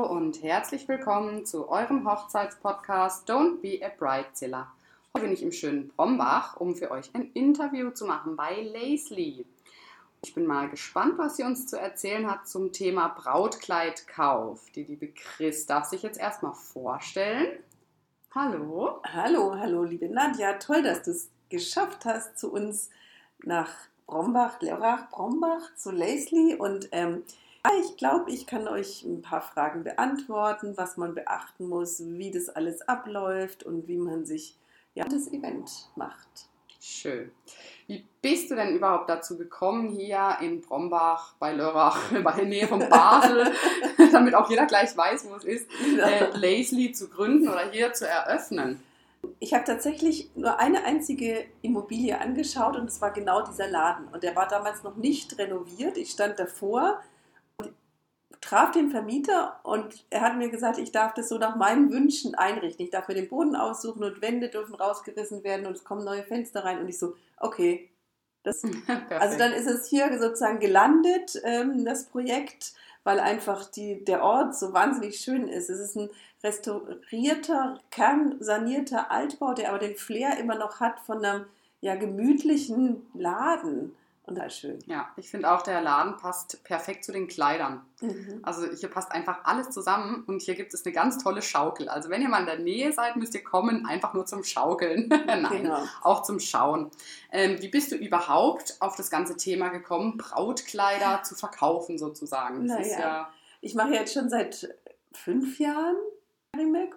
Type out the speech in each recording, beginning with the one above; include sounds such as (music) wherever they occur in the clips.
und herzlich willkommen zu eurem Hochzeitspodcast Don't Be a Bridezilla. Heute bin ich im schönen Brombach, um für euch ein Interview zu machen bei Laisley. Ich bin mal gespannt, was sie uns zu erzählen hat zum Thema Brautkleidkauf. Die liebe Chris darf sich jetzt erstmal vorstellen. Hallo. Hallo, hallo, liebe Nadja. Toll, dass du es geschafft hast zu uns nach Brombach, Lörrach, Brombach, zu Laisley. Und ähm, ich glaube, ich kann euch ein paar Fragen beantworten, was man beachten muss, wie das alles abläuft und wie man sich ja, das Event macht. Schön. Wie bist du denn überhaupt dazu gekommen, hier in Brombach bei Lörrach, (laughs) bei der Nähe von Basel, (laughs) damit auch jeder gleich weiß, wo es ist, äh, Laisley zu gründen oder hier zu eröffnen? Ich habe tatsächlich nur eine einzige Immobilie angeschaut und es war genau dieser Laden. Und der war damals noch nicht renoviert. Ich stand davor traf den Vermieter und er hat mir gesagt, ich darf das so nach meinen Wünschen einrichten. Ich darf mir den Boden aussuchen und Wände dürfen rausgerissen werden und es kommen neue Fenster rein. Und ich so, okay. Das, (laughs) also dann ist es hier sozusagen gelandet, ähm, das Projekt, weil einfach die, der Ort so wahnsinnig schön ist. Es ist ein restaurierter, kernsanierter Altbau, der aber den Flair immer noch hat von einem ja, gemütlichen Laden und halt schön. Ja, ich finde auch, der Laden passt perfekt zu den Kleidern. Mhm. Also hier passt einfach alles zusammen und hier gibt es eine ganz tolle Schaukel. Also wenn ihr mal in der Nähe seid, müsst ihr kommen, einfach nur zum Schaukeln. (laughs) Nein, genau. auch zum Schauen. Ähm, wie bist du überhaupt auf das ganze Thema gekommen, Brautkleider (laughs) zu verkaufen sozusagen? Das naja. ja ich mache jetzt schon seit fünf Jahren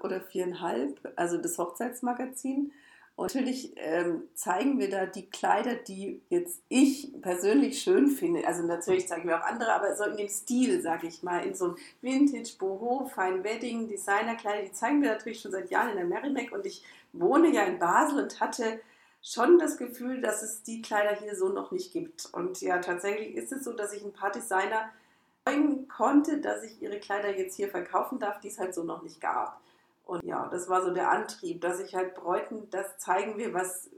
oder viereinhalb, also das Hochzeitsmagazin. Und natürlich ähm, zeigen wir da die Kleider, die jetzt ich persönlich schön finde. Also natürlich zeigen wir auch andere, aber so in dem Stil, sage ich mal, in so einem Vintage, Boho, Fine Wedding, Designerkleider, die zeigen wir natürlich schon seit Jahren in der Merrimack. Und ich wohne ja in Basel und hatte schon das Gefühl, dass es die Kleider hier so noch nicht gibt. Und ja, tatsächlich ist es so, dass ich ein paar Designer freuen konnte, dass ich ihre Kleider jetzt hier verkaufen darf, die es halt so noch nicht gab. Und ja, das war so der Antrieb, dass ich halt Bräuten, das zeigen wir, was,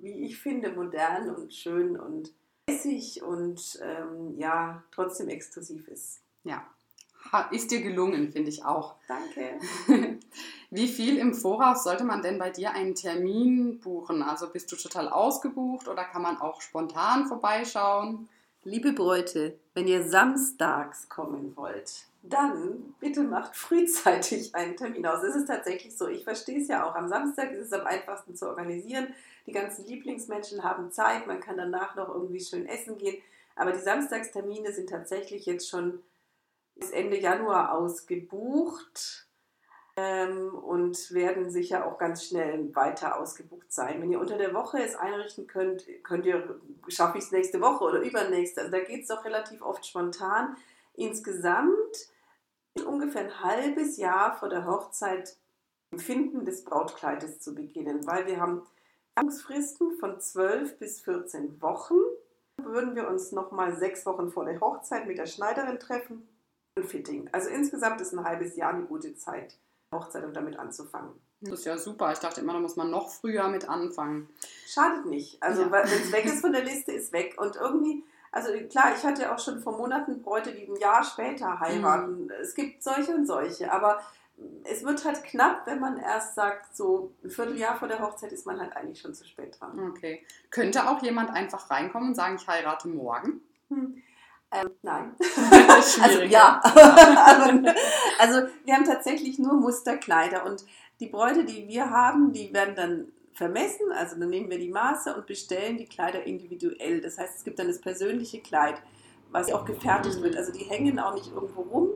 wie ich finde, modern und schön und lässig und ähm, ja, trotzdem exklusiv ist. Ja, ist dir gelungen, finde ich auch. Danke. (laughs) Wie viel im Voraus sollte man denn bei dir einen Termin buchen? Also bist du total ausgebucht oder kann man auch spontan vorbeischauen? Liebe Bräute, wenn ihr samstags kommen wollt, dann bitte macht frühzeitig einen Termin aus. Es ist tatsächlich so. Ich verstehe es ja auch. Am Samstag ist es am einfachsten zu organisieren. Die ganzen Lieblingsmenschen haben Zeit. Man kann danach noch irgendwie schön essen gehen. Aber die Samstagstermine sind tatsächlich jetzt schon bis Ende Januar ausgebucht ähm, und werden sicher auch ganz schnell weiter ausgebucht sein. Wenn ihr unter der Woche es einrichten könnt, könnt ihr, schaffe ich es nächste Woche oder übernächste. Also da geht es doch relativ oft spontan. Insgesamt ungefähr ein halbes Jahr vor der Hochzeit Finden des Brautkleides zu beginnen, weil wir haben Fristen von 12 bis 14 Wochen. Würden wir uns nochmal sechs Wochen vor der Hochzeit mit der Schneiderin treffen und Fitting. Also insgesamt ist ein halbes Jahr eine gute Zeit, Hochzeit und damit anzufangen. Das ist ja super. Ich dachte immer, da muss man noch früher mit anfangen. Schadet nicht. Also ja. wenn es weg ist von der Liste, ist weg. Und irgendwie also klar, ich hatte auch schon vor Monaten Bräute, die ein Jahr später heiraten. Mhm. Es gibt solche und solche, aber es wird halt knapp, wenn man erst sagt, so ein Vierteljahr vor der Hochzeit ist man halt eigentlich schon zu spät dran. Okay. Könnte auch jemand einfach reinkommen und sagen, ich heirate morgen? Hm. Ähm, nein. (laughs) also ja. (laughs) also wir haben tatsächlich nur Musterkleider und die Bräute, die wir haben, die werden dann vermessen, also dann nehmen wir die Maße und bestellen die Kleider individuell. Das heißt, es gibt dann das persönliche Kleid, was auch gefertigt wird. Also die hängen auch nicht irgendwo rum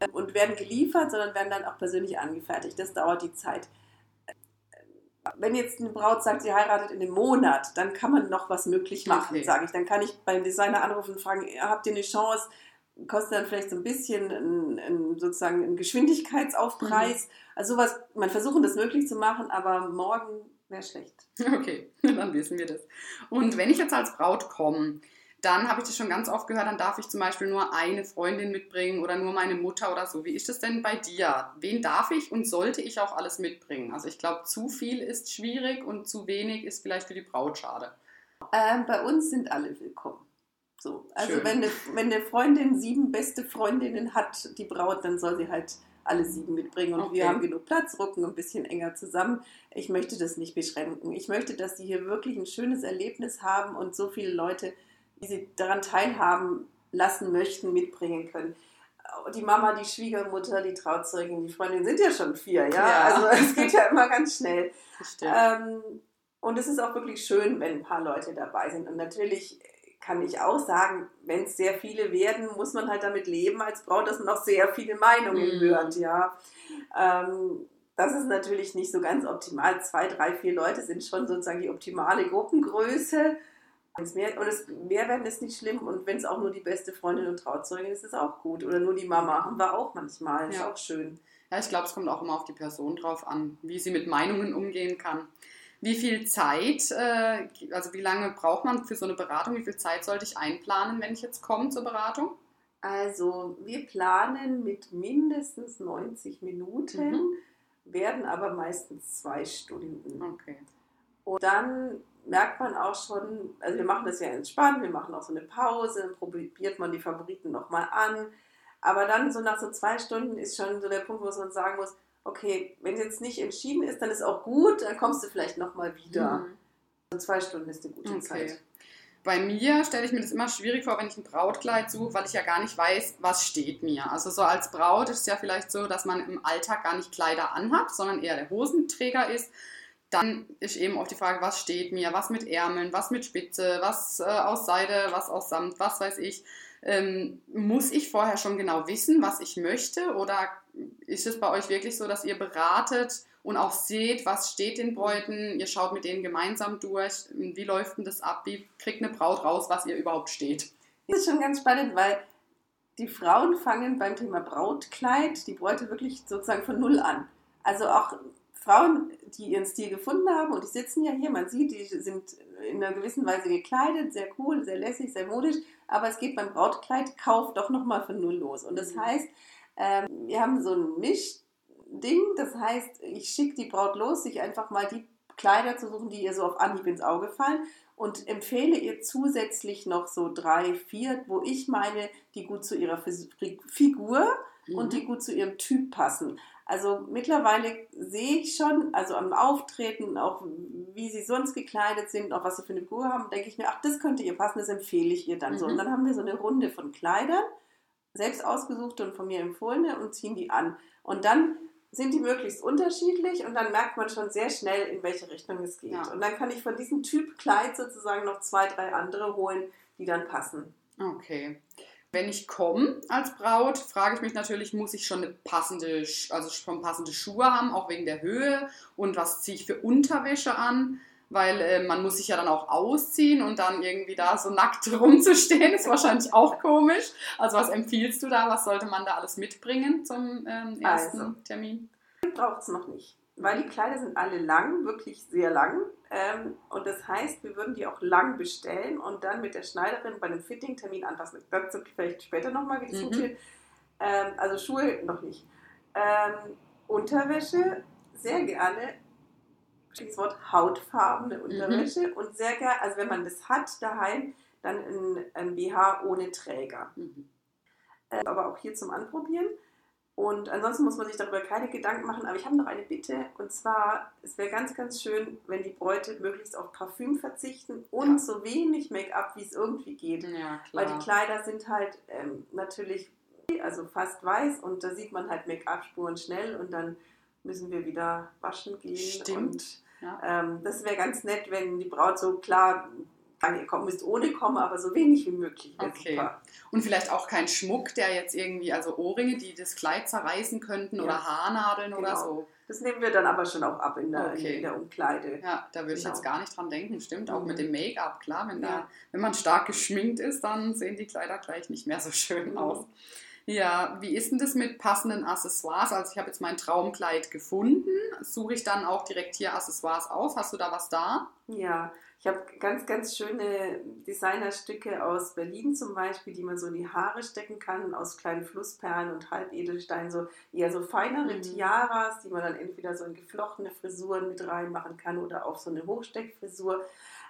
äh, und werden geliefert, sondern werden dann auch persönlich angefertigt. Das dauert die Zeit. Wenn jetzt eine Braut sagt, sie heiratet in einem Monat, dann kann man noch was möglich machen, okay. sage ich. Dann kann ich beim Designer anrufen und fragen, habt ihr eine Chance? Kostet dann vielleicht so ein bisschen ein, ein, sozusagen einen Geschwindigkeitsaufpreis. Mhm. Also sowas, man versuchen das möglich zu machen, aber morgen wäre schlecht. (laughs) Okay, (laughs) dann wissen wir das. Und wenn ich jetzt als Braut komme, dann habe ich das schon ganz oft gehört, dann darf ich zum Beispiel nur eine Freundin mitbringen oder nur meine Mutter oder so. Wie ist das denn bei dir? Wen darf ich und sollte ich auch alles mitbringen? Also ich glaube, zu viel ist schwierig und zu wenig ist vielleicht für die Braut schade. Ähm, bei uns sind alle willkommen. So. Also Schön. wenn eine, wenn eine Freundin sieben beste Freundinnen hat, die Braut, dann soll sie halt alle sieben mitbringen. Und Okay. wir haben genug Platz, rücken ein bisschen enger zusammen. Ich möchte das nicht beschränken. Ich möchte, dass sie hier wirklich ein schönes Erlebnis haben und so viele Leute, die sie daran teilhaben lassen möchten, mitbringen können. Die Mama, die Schwiegermutter, die Trauzeugin, die Freundin sind ja schon vier, ja. Ja. Also es geht ja immer ganz schnell. (laughs) Ähm, und es ist auch wirklich schön, wenn ein paar Leute dabei sind. Und natürlich kann ich auch sagen, wenn es sehr viele werden, muss man halt damit leben als Braut, dass man auch sehr viele Meinungen Mhm. hört, ja. Ähm, das ist natürlich nicht so ganz optimal. Zwei, drei, vier Leute sind schon sozusagen die optimale Gruppengröße. Mehr, und es, mehr werden ist nicht schlimm. Und wenn es auch nur die beste Freundin und Trauzeugin ist, ist es auch gut. Oder nur die Mama haben wir auch manchmal. Ist Ja. auch schön. Ja, ich glaube, es kommt auch immer auf die Person drauf an, wie sie mit Meinungen umgehen kann. Wie viel Zeit, äh, also wie lange braucht man für so eine Beratung? Wie viel Zeit sollte ich einplanen, wenn ich jetzt komme zur Beratung? Also wir planen mit mindestens 90 Minuten, Mhm. werden aber meistens zwei Stunden. Okay. Und dann merkt man auch schon, also wir machen das ja entspannt, wir machen auch so eine Pause, dann probiert man die Favoriten nochmal an. Aber dann so nach so zwei Stunden ist schon so der Punkt, wo man sagen muss, okay, wenn es jetzt nicht entschieden ist, dann ist auch gut, dann kommst du vielleicht nochmal wieder. Mhm. Also zwei Stunden ist eine gute Okay. Zeit. Bei mir stelle ich mir das immer schwierig vor, wenn ich ein Brautkleid suche, weil ich ja gar nicht weiß, was steht mir. Also so als Braut ist es ja vielleicht so, dass man im Alltag gar nicht Kleider anhat, sondern eher der Hosenträger ist. Dann ist eben auch die Frage, was steht mir, was mit Ärmeln, was mit Spitze, was äh, aus Seide, was aus Samt, was weiß ich. Ähm, muss ich vorher schon genau wissen, was ich möchte? Oder ist es bei euch wirklich so, dass ihr beratet und auch seht, was steht den Bräuten? Ihr schaut mit denen gemeinsam durch. Wie läuft denn das ab? Wie kriegt eine Braut raus, was ihr überhaupt steht? Das ist schon ganz spannend, weil die Frauen fangen beim Thema Brautkleid die Bräute wirklich sozusagen von Null an. Also auch Frauen, die ihren Stil gefunden haben und die sitzen ja hier, man sieht, die sind in einer gewissen Weise gekleidet, sehr cool, sehr lässig, sehr modisch, aber es geht beim Brautkleidkauf doch nochmal von Null los. Und das Mhm. heißt, ähm, wir haben so ein Mischding, das heißt, ich schicke die Braut los, sich einfach mal die Kleider zu suchen, die ihr so auf Anhieb ins Auge fallen und empfehle ihr zusätzlich noch so drei, vier, wo ich meine, die gut zu ihrer Figur und die gut zu ihrem Typ passen. Also mittlerweile sehe ich schon, also am Auftreten, auch wie sie sonst gekleidet sind, auch was sie für eine Figur haben, denke ich mir, ach, das könnte ihr passen, das empfehle ich ihr dann so. Mhm. Und dann haben wir so eine Runde von Kleidern, selbst ausgesuchte und von mir empfohlene und ziehen die an. Und dann sind die möglichst unterschiedlich und dann merkt man schon sehr schnell, in welche Richtung es geht. Ja. Und dann kann ich von diesem Typ Kleid sozusagen noch zwei, drei andere holen, die dann passen. Okay. Wenn ich komme als Braut, frage ich mich natürlich, muss ich schon eine passende, also schon passende Schuhe haben, auch wegen der Höhe und was ziehe ich für Unterwäsche an? Weil äh, man muss sich ja dann auch ausziehen und dann irgendwie da so nackt (laughs) rumzustehen, ist wahrscheinlich auch komisch. Also was empfiehlst du da? Was sollte man da alles mitbringen zum ähm, ersten Also. Termin? braucht es noch nicht. Weil die Kleider sind alle lang, wirklich sehr lang. Ähm, und das heißt, wir würden die auch lang bestellen und dann mit der Schneiderin bei einem Fitting-Termin anpassen. Dazu vielleicht später nochmal, wie das Mhm. funktioniert. Ähm, also Schuhe noch nicht. Ähm, Unterwäsche sehr gerne. Das Wort hautfarbene Unterwäsche und sehr gerne, also wenn man das hat daheim, dann ein, ein BH ohne Träger Mhm. äh, aber auch hier zum Anprobieren. Und ansonsten muss man sich darüber keine Gedanken machen. Aber ich habe noch eine Bitte. Und zwar, es wäre ganz, ganz schön, wenn die Bräute möglichst auf Parfüm verzichten und Ja. so wenig Make-up, wie es irgendwie geht. Ja, Weil die Kleider sind halt ähm, natürlich also fast weiß und da sieht man halt Make-up-Spuren schnell und dann müssen wir wieder waschen gehen. Stimmt. Und Ja. ähm, das wäre ganz nett, wenn die Braut so klar, kommt, müsst ohne kommen, aber so wenig wie möglich. Okay. super. Und vielleicht auch kein Schmuck, der jetzt irgendwie, also Ohrringe, die das Kleid zerreißen könnten Ja. oder Haarnadeln oder Genau. so. Das nehmen wir dann aber schon auch ab in der, Okay. in der Umkleide. Ja, da würde ich Genau. jetzt gar nicht dran denken. Stimmt, auch Mhm. mit dem Make-up, klar. Wenn, da, Ja. wenn man stark geschminkt ist, dann sehen die Kleider gleich nicht mehr so schön Mhm. aus. Ja, wie ist denn das mit passenden Accessoires? Also ich habe jetzt mein Traumkleid gefunden. Suche ich dann auch direkt hier Accessoires aus? Hast du da was da? Ja, Ich habe ganz, ganz schöne Designerstücke aus Berlin zum Beispiel, die man so in die Haare stecken kann, aus kleinen Flussperlen und Halbedelsteinen, so eher so feinere mhm. Tiaras, die man dann entweder so in geflochtene Frisuren mit reinmachen kann oder auf so eine Hochsteckfrisur.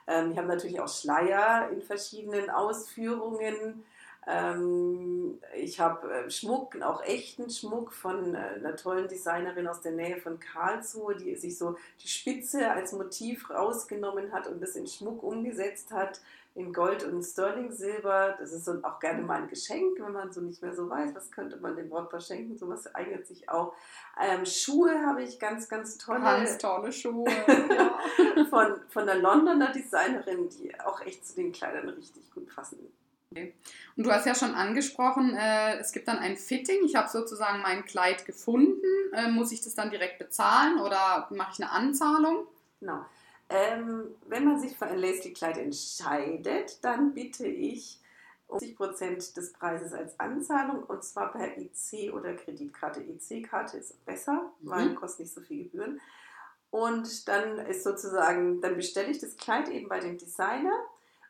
Ähm, ich habe natürlich auch Schleier in verschiedenen Ausführungen. Ähm, ich habe äh, Schmuck, auch echten Schmuck von äh, einer tollen Designerin aus der Nähe von Karlsruhe, die sich so die Spitze als Motiv rausgenommen hat und das in Schmuck umgesetzt hat, in Gold und Sterling-Silber. Das ist so auch gerne mal ein Geschenk, wenn man so nicht mehr so weiß, was könnte man dem Brautpaar schenken. Sowas eignet sich auch. Ähm, Schuhe habe ich ganz, ganz tolle. Ganz tolle Schuhe. (laughs) von, von der Londoner Designerin, die auch echt zu den Kleidern richtig gut passen. Und du hast ja schon angesprochen, äh, es gibt dann ein Fitting. Ich habe sozusagen mein Kleid gefunden. Äh, muss ich das dann direkt bezahlen oder mache ich eine Anzahlung? Genau. Ähm, wenn man sich für ein Lacy-Kleid entscheidet, dann bitte ich um 50% des Preises als Anzahlung und zwar per IC oder Kreditkarte. IC-Karte ist besser, mhm. weil kostet nicht so viel Gebühren. Und dann ist sozusagen, dann bestelle ich das Kleid eben bei dem Designer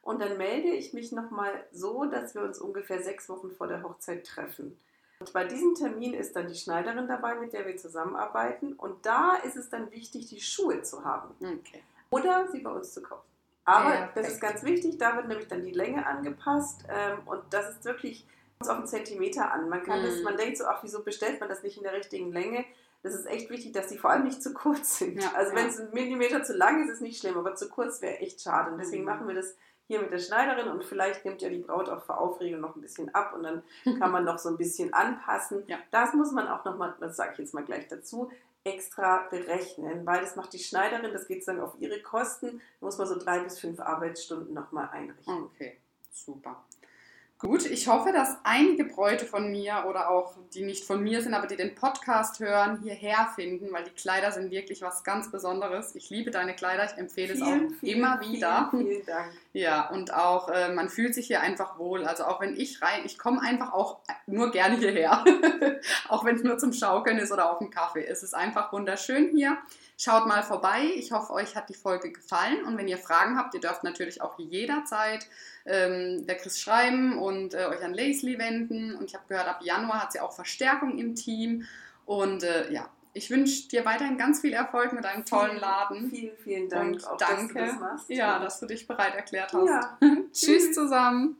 und dann melde ich mich nochmal so, dass wir uns ungefähr sechs Wochen vor der Hochzeit treffen. Und bei diesem Termin ist dann die Schneiderin dabei, mit der wir zusammenarbeiten. Und da ist es dann wichtig, die Schuhe zu haben. Okay. Oder sie bei uns zu kaufen. Aber ja, das ist ganz wichtig, da wird nämlich dann die Länge angepasst. Ähm, und das ist wirklich auf einen Zentimeter an. Man kann mhm. das, man denkt so, ach, wieso bestellt man das nicht in der richtigen Länge? Das ist echt wichtig, dass sie vor allem nicht zu kurz sind. Ja, also wenn es ein Millimeter zu lang ist, ist es nicht schlimm, aber zu kurz wäre echt schade. Und deswegen mhm. machen wir das hier mit der Schneiderin und vielleicht nimmt ja die Braut auch vor Aufregung noch ein bisschen ab und dann (laughs) kann man noch so ein bisschen anpassen. Ja. Das muss man auch nochmal, das sage ich jetzt mal gleich dazu, extra berechnen, weil das macht die Schneiderin, das geht dann auf ihre Kosten, da muss man so drei bis fünf Arbeitsstunden nochmal einrichten. Okay, super. Gut, ich hoffe, dass einige Bräute von mir oder auch die nicht von mir sind, aber die den Podcast hören, hierher finden, weil die Kleider sind wirklich was ganz Besonderes. Ich liebe deine Kleider, ich empfehle vielen, es auch vielen, immer wieder. Vielen, vielen Dank. Ja, und auch äh, man fühlt sich hier einfach wohl. Also auch wenn ich rein, ich komme einfach auch nur gerne hierher. (laughs) auch wenn es nur zum Schaukeln ist oder auf dem Kaffee. Es ist einfach wunderschön hier. Schaut mal vorbei. Ich hoffe, euch hat die Folge gefallen. Und wenn ihr Fragen habt, ihr dürft natürlich auch jederzeit ähm, der Chris schreiben und äh, euch an Lacey wenden. Und ich habe gehört, ab Januar hat sie auch Verstärkung im Team. Und äh, ja, ich wünsche dir weiterhin ganz viel Erfolg mit deinem tollen Laden. Vielen, vielen Dank. Und auch, danke, dass das ja, dass du dich bereit erklärt hast. Ja. (laughs) (laughs) Tschüss zusammen.